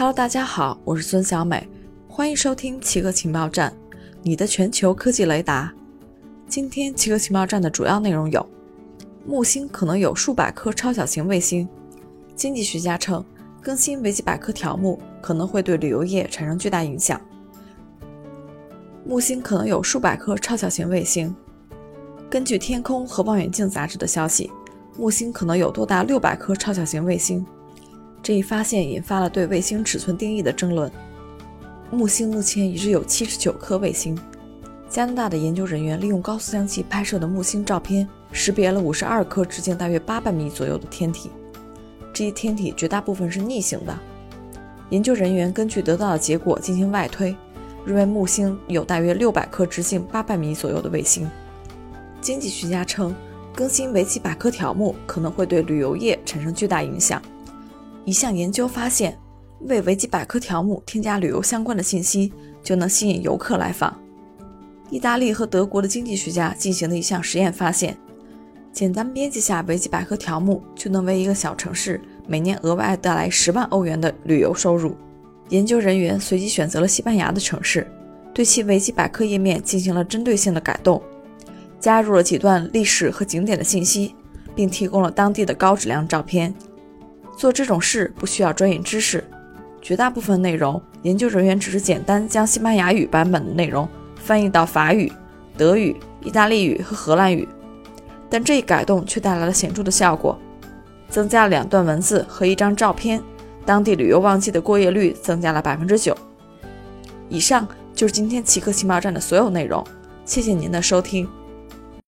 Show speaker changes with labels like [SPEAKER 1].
[SPEAKER 1] Hello，大家好，我是孙小美，欢迎收听奇客情报站，你的全球科技雷达。今天奇客情报站的主要内容有：木星可能有数百颗超小型卫星；经济学家称，更新维基百科条目可能会对旅游业产生巨大影响。木星可能有数百颗超小型卫星。根据《天空和望远镜》杂志的消息，木星可能有多达六百颗超小型卫星。这一发现引发了对卫星尺寸定义的争论。木星目前已知有七十九颗卫星。加拿大的研究人员利用高速相机拍摄的木星照片，识别了五十二颗直径大约八百米左右的天体。这些天体绝大部分是逆行的。研究人员根据得到的结果进行外推，认为木星有大约六百颗直径八百米左右的卫星。经济学家称，更新维基百科条目可能会对旅游业产生巨大影响。一项研究发现，为维基百科条目添加旅游相关的信息，就能吸引游客来访。意大利和德国的经济学家进行的一项实验发现，简单编辑下维基百科条目，就能为一个小城市每年额外带来十万欧元的旅游收入。研究人员随机选择了西班牙的城市，对其维基百科页面进行了针对性的改动，加入了几段历史和景点的信息，并提供了当地的高质量照片。做这种事不需要专业知识，绝大部分内容研究人员只是简单将西班牙语版本的内容翻译到法语、德语、意大利语和荷兰语，但这一改动却带来了显著的效果，增加了两段文字和一张照片，当地旅游旺季的过夜率增加了百分之九。以上就是今天奇客情报站的所有内容，谢谢您的收听。